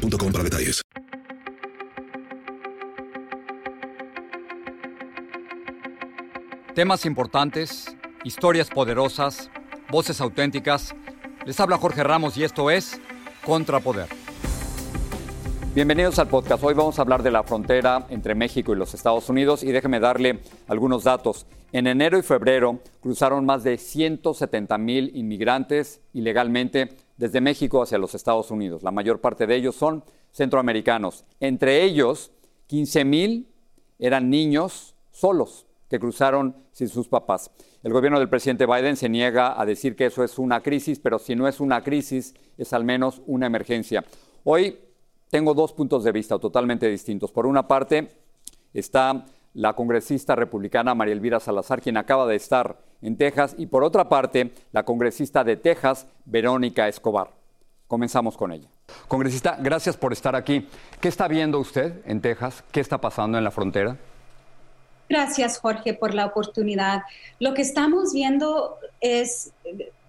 para detalles. Temas importantes, historias poderosas, voces auténticas. Les habla Jorge Ramos y esto es Contrapoder. Bienvenidos al podcast. Hoy vamos a hablar de la frontera entre México y los Estados Unidos y déjeme darle algunos datos. En enero y febrero cruzaron más de 170 mil inmigrantes ilegalmente desde México hacia los Estados Unidos. La mayor parte de ellos son centroamericanos. Entre ellos, 15 mil eran niños solos que cruzaron sin sus papás. El gobierno del presidente Biden se niega a decir que eso es una crisis, pero si no es una crisis, es al menos una emergencia. Hoy tengo dos puntos de vista totalmente distintos. Por una parte está la congresista republicana María Elvira Salazar, quien acaba de estar en Texas, y por otra parte, la congresista de Texas, Verónica Escobar. Comenzamos con ella. Congresista, gracias por estar aquí. ¿Qué está viendo usted en Texas? ¿Qué está pasando en la frontera? Gracias, Jorge, por la oportunidad. Lo que estamos viendo es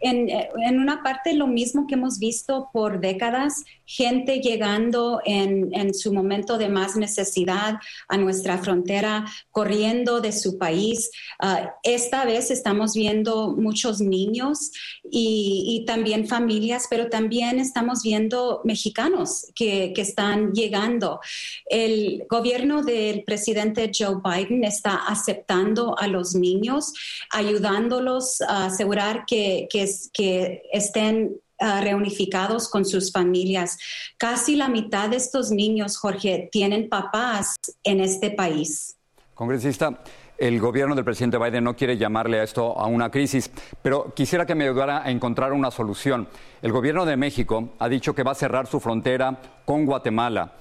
en, una parte lo mismo que hemos visto por décadas, gente llegando en, su momento de más necesidad a nuestra frontera, corriendo de su país. Ah, esta vez estamos viendo muchos niños y, también familias, pero también estamos viendo mexicanos que, que están llegando. El gobierno del presidente Joe Biden está aceptando a los niños, ayudándolos a asegurar que, que estén ah, reunificados con sus familias. Casi la mitad de estos niños, Jorge, tienen papás en este país. Congresista, el gobierno del presidente Biden no quiere llamarle a esto a una crisis, pero quisiera que me ayudara a encontrar una solución. El gobierno de México ha dicho que va a cerrar su frontera con Guatemala.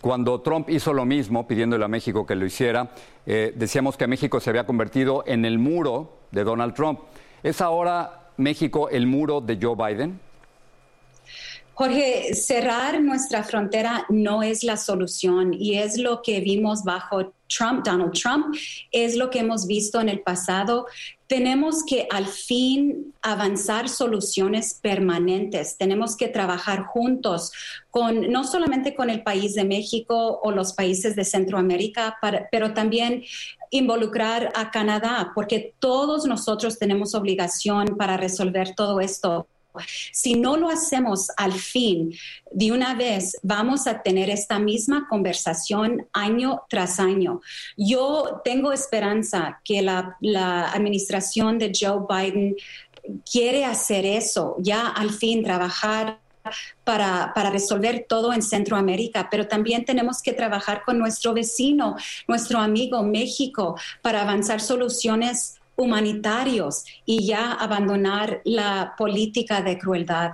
Cuando Trump hizo lo mismo, pidiéndole a México que lo hiciera, eh, decíamos que México se había convertido en el muro de Donald Trump. ¿Es ahora México el muro de Joe Biden? Jorge, cerrar nuestra frontera no es la solución y es lo que vimos bajo Trump, Donald Trump, es lo que hemos visto en el pasado. Tenemos que al fin avanzar soluciones permanentes. Tenemos que trabajar juntos con no solamente con el país de México o los países de Centroamérica, pero también involucrar a Canadá, porque todos nosotros tenemos obligación para resolver todo esto si no lo hacemos al fin, de una vez, vamos a tener esta misma conversación año tras año. Yo tengo esperanza que la, administración de Joe Biden quiere hacer eso, ya al fin trabajar para, para, resolver todo en Centroamérica, pero también tenemos que trabajar con nuestro vecino, nuestro amigo México, para avanzar soluciones humanitarios y ya abandonar la política de crueldad.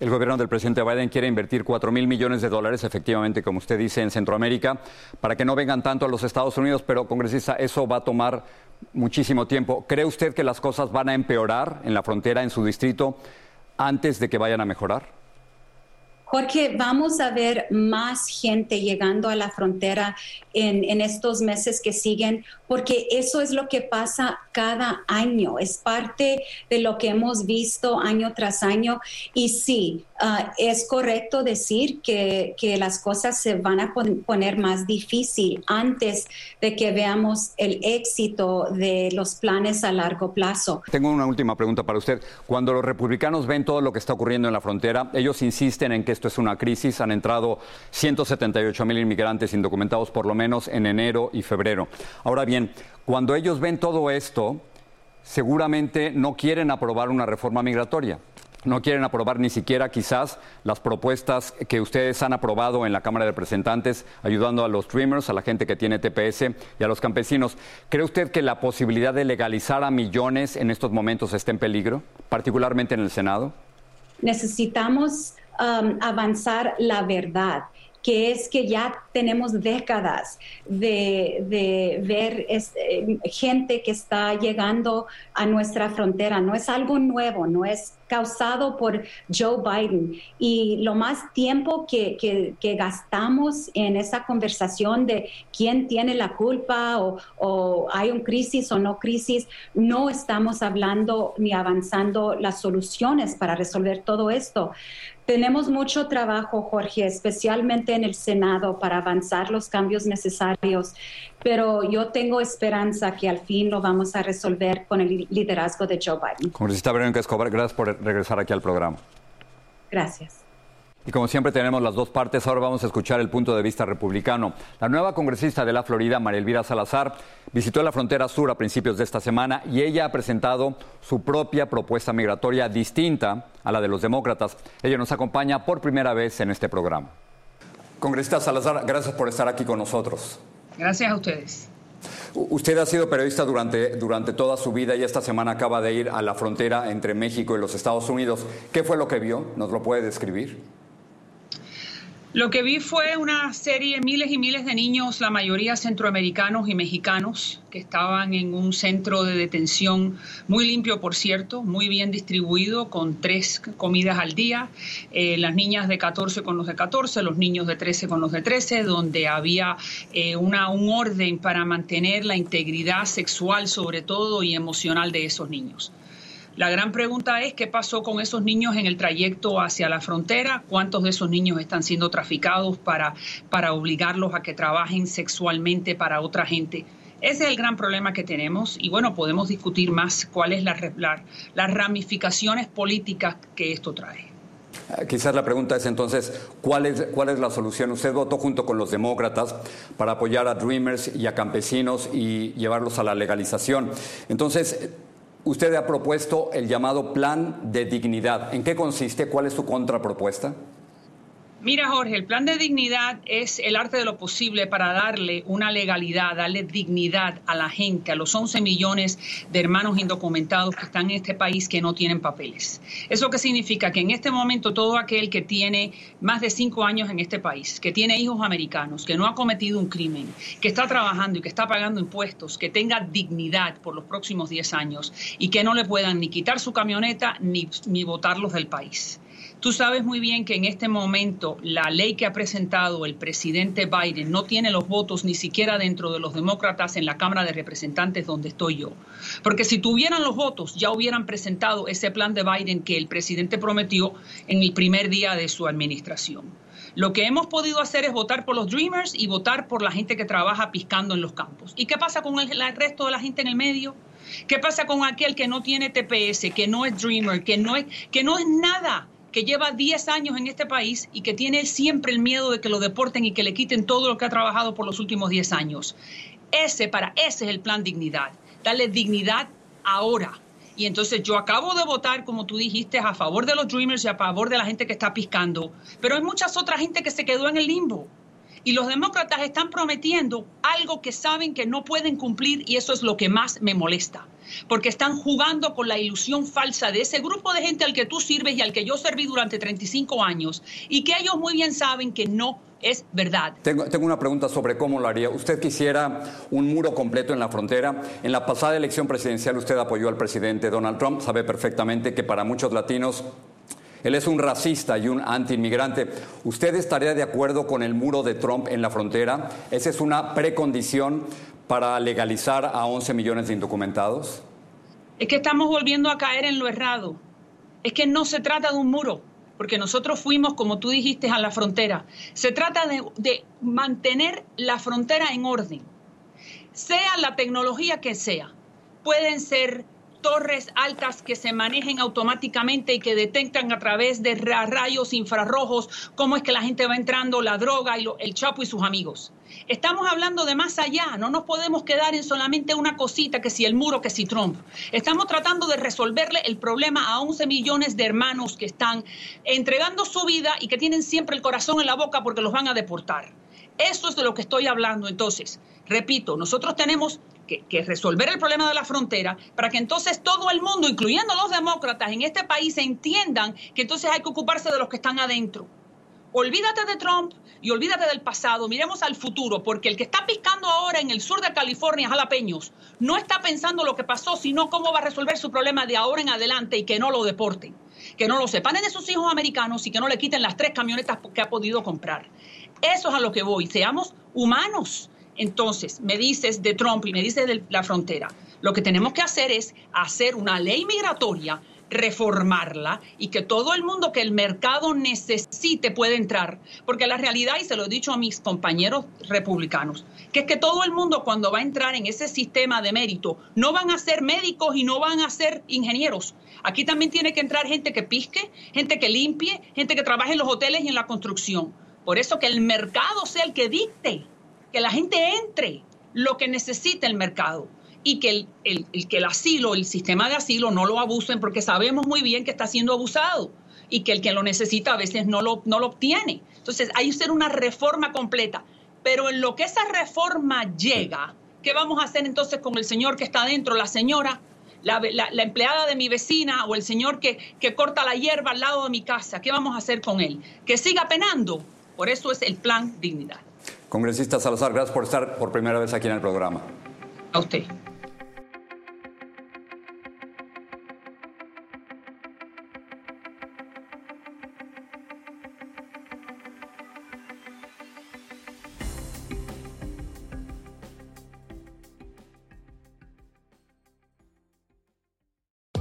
El gobierno del presidente Biden quiere invertir 4 mil millones de dólares, efectivamente, como usted dice, en Centroamérica, para que no vengan tanto a los Estados Unidos, pero, congresista, eso va a tomar muchísimo tiempo. ¿Cree usted que las cosas van a empeorar en la frontera, en su distrito, antes de que vayan a mejorar? Jorge, vamos a ver más gente llegando a la frontera en, en, estos meses que siguen, porque eso es lo que pasa cada año, es parte de lo que hemos visto año tras año. Y sí, ah, es correcto decir que, que, las cosas se van a poner más difícil antes de que veamos el éxito de los planes a largo plazo. Tengo una última pregunta para usted. Cuando los republicanos ven todo lo que está ocurriendo en la frontera, ellos insisten en que esto es una crisis. Han entrado 178 mil inmigrantes indocumentados por lo menos en enero y febrero. Ahora bien, cuando ellos ven todo esto, seguramente no quieren aprobar una reforma migratoria. No quieren aprobar ni siquiera quizás las propuestas que ustedes han aprobado en la Cámara de Representantes, ayudando a los Dreamers, a la gente que tiene TPS y a los campesinos. ¿Cree usted que la posibilidad de legalizar a millones en estos momentos está en peligro, particularmente en el Senado? Necesitamos um, avanzar la verdad que es que ya tenemos décadas de, ver eh, gente que está llegando a nuestra frontera. No es algo nuevo, no es causado por Joe Biden. Y lo más tiempo que, que, gastamos en esa conversación de quién tiene la culpa o, o, hay un crisis o no crisis, no estamos hablando ni avanzando las soluciones para resolver todo esto. Tenemos mucho trabajo, Jorge, especialmente en el Senado para avanzar los cambios necesarios, pero yo tengo esperanza que al fin lo vamos a resolver con el liderazgo de Joe Biden. Congresista Verónica Escobar, gracias por regresar aquí al programa. Gracias. Y como siempre tenemos las dos partes, ahora vamos a escuchar el punto de vista republicano. La nueva congresista de la Florida, María Elvira Salazar, visitó la frontera sur a principios de esta semana y ella ha presentado su propia propuesta migratoria distinta a la de los demócratas. Ella nos acompaña por primera vez en este programa. Congresista Salazar, gracias por estar aquí con nosotros. Gracias a ustedes. Usted ha sido periodista durante, durante toda su vida y esta semana acaba de ir a la frontera entre México y los Estados Unidos. ¿Qué fue lo que vio? ¿Nos lo puede describir? Lo que vi fue una serie, miles y miles de niños, la mayoría centroamericanos y mexicanos, que estaban en un centro de detención muy limpio, por cierto, muy bien distribuido, con tres comidas al día, eh, las niñas de 14 con los de 14, los niños de 13 con los de 13, donde había eh, una, un orden para mantener la integridad sexual sobre todo y emocional de esos niños. La gran pregunta es qué pasó con esos niños en el trayecto hacia la frontera, cuántos de esos niños están siendo traficados para, para obligarlos a que trabajen sexualmente para otra gente. Ese es el gran problema que tenemos y bueno, podemos discutir más cuáles las las ramificaciones políticas que esto trae. Eh, quizás la pregunta es entonces, ¿cuál es, ¿cuál es la solución? Usted votó junto con los demócratas para apoyar a Dreamers y a campesinos y llevarlos a la legalización. Entonces, Usted ha propuesto el llamado Plan de Dignidad. ¿En qué consiste? ¿Cuál es su contrapropuesta? Mira, Jorge, el plan de dignidad es el arte de lo posible para darle una legalidad, darle dignidad a la gente, a los 11 millones de hermanos indocumentados que están en este país que no tienen papeles. ¿Eso qué significa? Que en este momento todo aquel que tiene más de cinco años en este país, que tiene hijos americanos, que no ha cometido un crimen, que está trabajando y que está pagando impuestos, que tenga dignidad por los próximos 10 años y que no le puedan ni quitar su camioneta ni, ni del país. Tú sabes muy bien que en este momento la ley que ha presentado el presidente Biden no tiene los votos ni siquiera dentro de los demócratas en la Cámara de Representantes donde estoy yo. Porque si tuvieran los votos ya hubieran presentado ese plan de Biden que el presidente prometió en el primer día de su administración. Lo que hemos podido hacer es votar por los Dreamers y votar por la gente que trabaja piscando en los campos. ¿Y qué pasa con el, resto de la gente en el medio? ¿Qué pasa con aquel que no tiene TPS, que no es Dreamer, que no es, que no es nada? Que lleva 10 años en este país y que tiene siempre el miedo de que lo deporten y que le quiten todo lo que ha trabajado por los últimos 10 años. Ese, para ese es el plan dignidad, darle dignidad ahora. Y entonces yo acabo de votar, como tú dijiste, a favor de los Dreamers y a favor de la gente que está piscando, pero hay muchas otras gente que se quedó en el limbo. Y los demócratas están prometiendo algo que saben que no pueden cumplir y eso es lo que más me molesta porque están jugando con la ilusión falsa de ese grupo de gente al que tú sirves y al que yo serví durante 35 años y que ellos muy bien saben que no es verdad. Tengo, una pregunta sobre cómo lo haría. ¿Usted quisiera un muro completo en la frontera? En la pasada elección presidencial usted apoyó al presidente Donald Trump. Sabe perfectamente que para muchos latinos él es un racista y un antiinmigrante. ¿Usted estaría de acuerdo con el muro de Trump en la frontera? Esa es una precondición para legalizar a 11 millones de indocumentados? Es que estamos volviendo a caer en lo errado. Es que no se trata de un muro, porque nosotros fuimos, como tú dijiste, a la frontera. Se trata de, de mantener la frontera en orden, sea la tecnología que sea. Pueden ser torres altas que se manejen automáticamente y que detectan a través de rayos infrarrojos cómo es que la gente va entrando, la droga y el Chapo y sus amigos. Estamos hablando de más allá, no nos podemos quedar en solamente una cosita que si el muro, que si Trump. Estamos tratando de resolverle el problema a 11 millones de hermanos que están entregando su vida y que tienen siempre el corazón en la boca porque los van a deportar. Eso es de lo que estoy hablando. Entonces, repito, nosotros tenemos que, resolver el problema de la frontera para que entonces todo el mundo, incluyendo los demócratas en este país, entiendan que entonces hay que ocuparse de los que están adentro. Olvídate de Trump y olvídate del pasado, miremos al futuro, porque el que está piscando ahora en el sur de California, jalapeños, no está pensando lo que pasó, sino cómo va a resolver su problema de ahora en adelante y que no lo deporten, que no lo separen de sus hijos americanos y que no le quiten las tres camionetas que ha podido comprar. Eso es a lo que voy, seamos humanos. Entonces, me dices de Trump y me dices de la frontera. Lo que tenemos que hacer es hacer una ley migratoria reformarla y que todo el mundo que el mercado necesite pueda entrar. Porque la realidad, y se lo he dicho a mis compañeros republicanos, que es que todo el mundo cuando va a entrar en ese sistema de mérito no van a ser médicos y no van a ser ingenieros. Aquí también tiene que entrar gente que pisque, gente que limpie, gente que trabaje en los hoteles y en la construcción. Por eso que el mercado sea el que dicte, que la gente entre lo que necesita el mercado y que el, que el asilo, el sistema de asilo no lo abusen porque sabemos muy bien que está siendo abusado y que el que lo necesita a veces no lo, no lo obtiene. Entonces hay que hacer una reforma completa. Pero en lo que esa reforma llega, ¿qué vamos a hacer entonces con el señor que está adentro, la señora, la, empleada de mi vecina o el señor que, que corta la hierba al lado de mi casa? ¿Qué vamos a hacer con él? Que siga penando. Por eso es el plan Dignidad. Congresista Salazar, gracias por estar por primera vez aquí en el programa. A usted.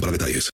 para detalles.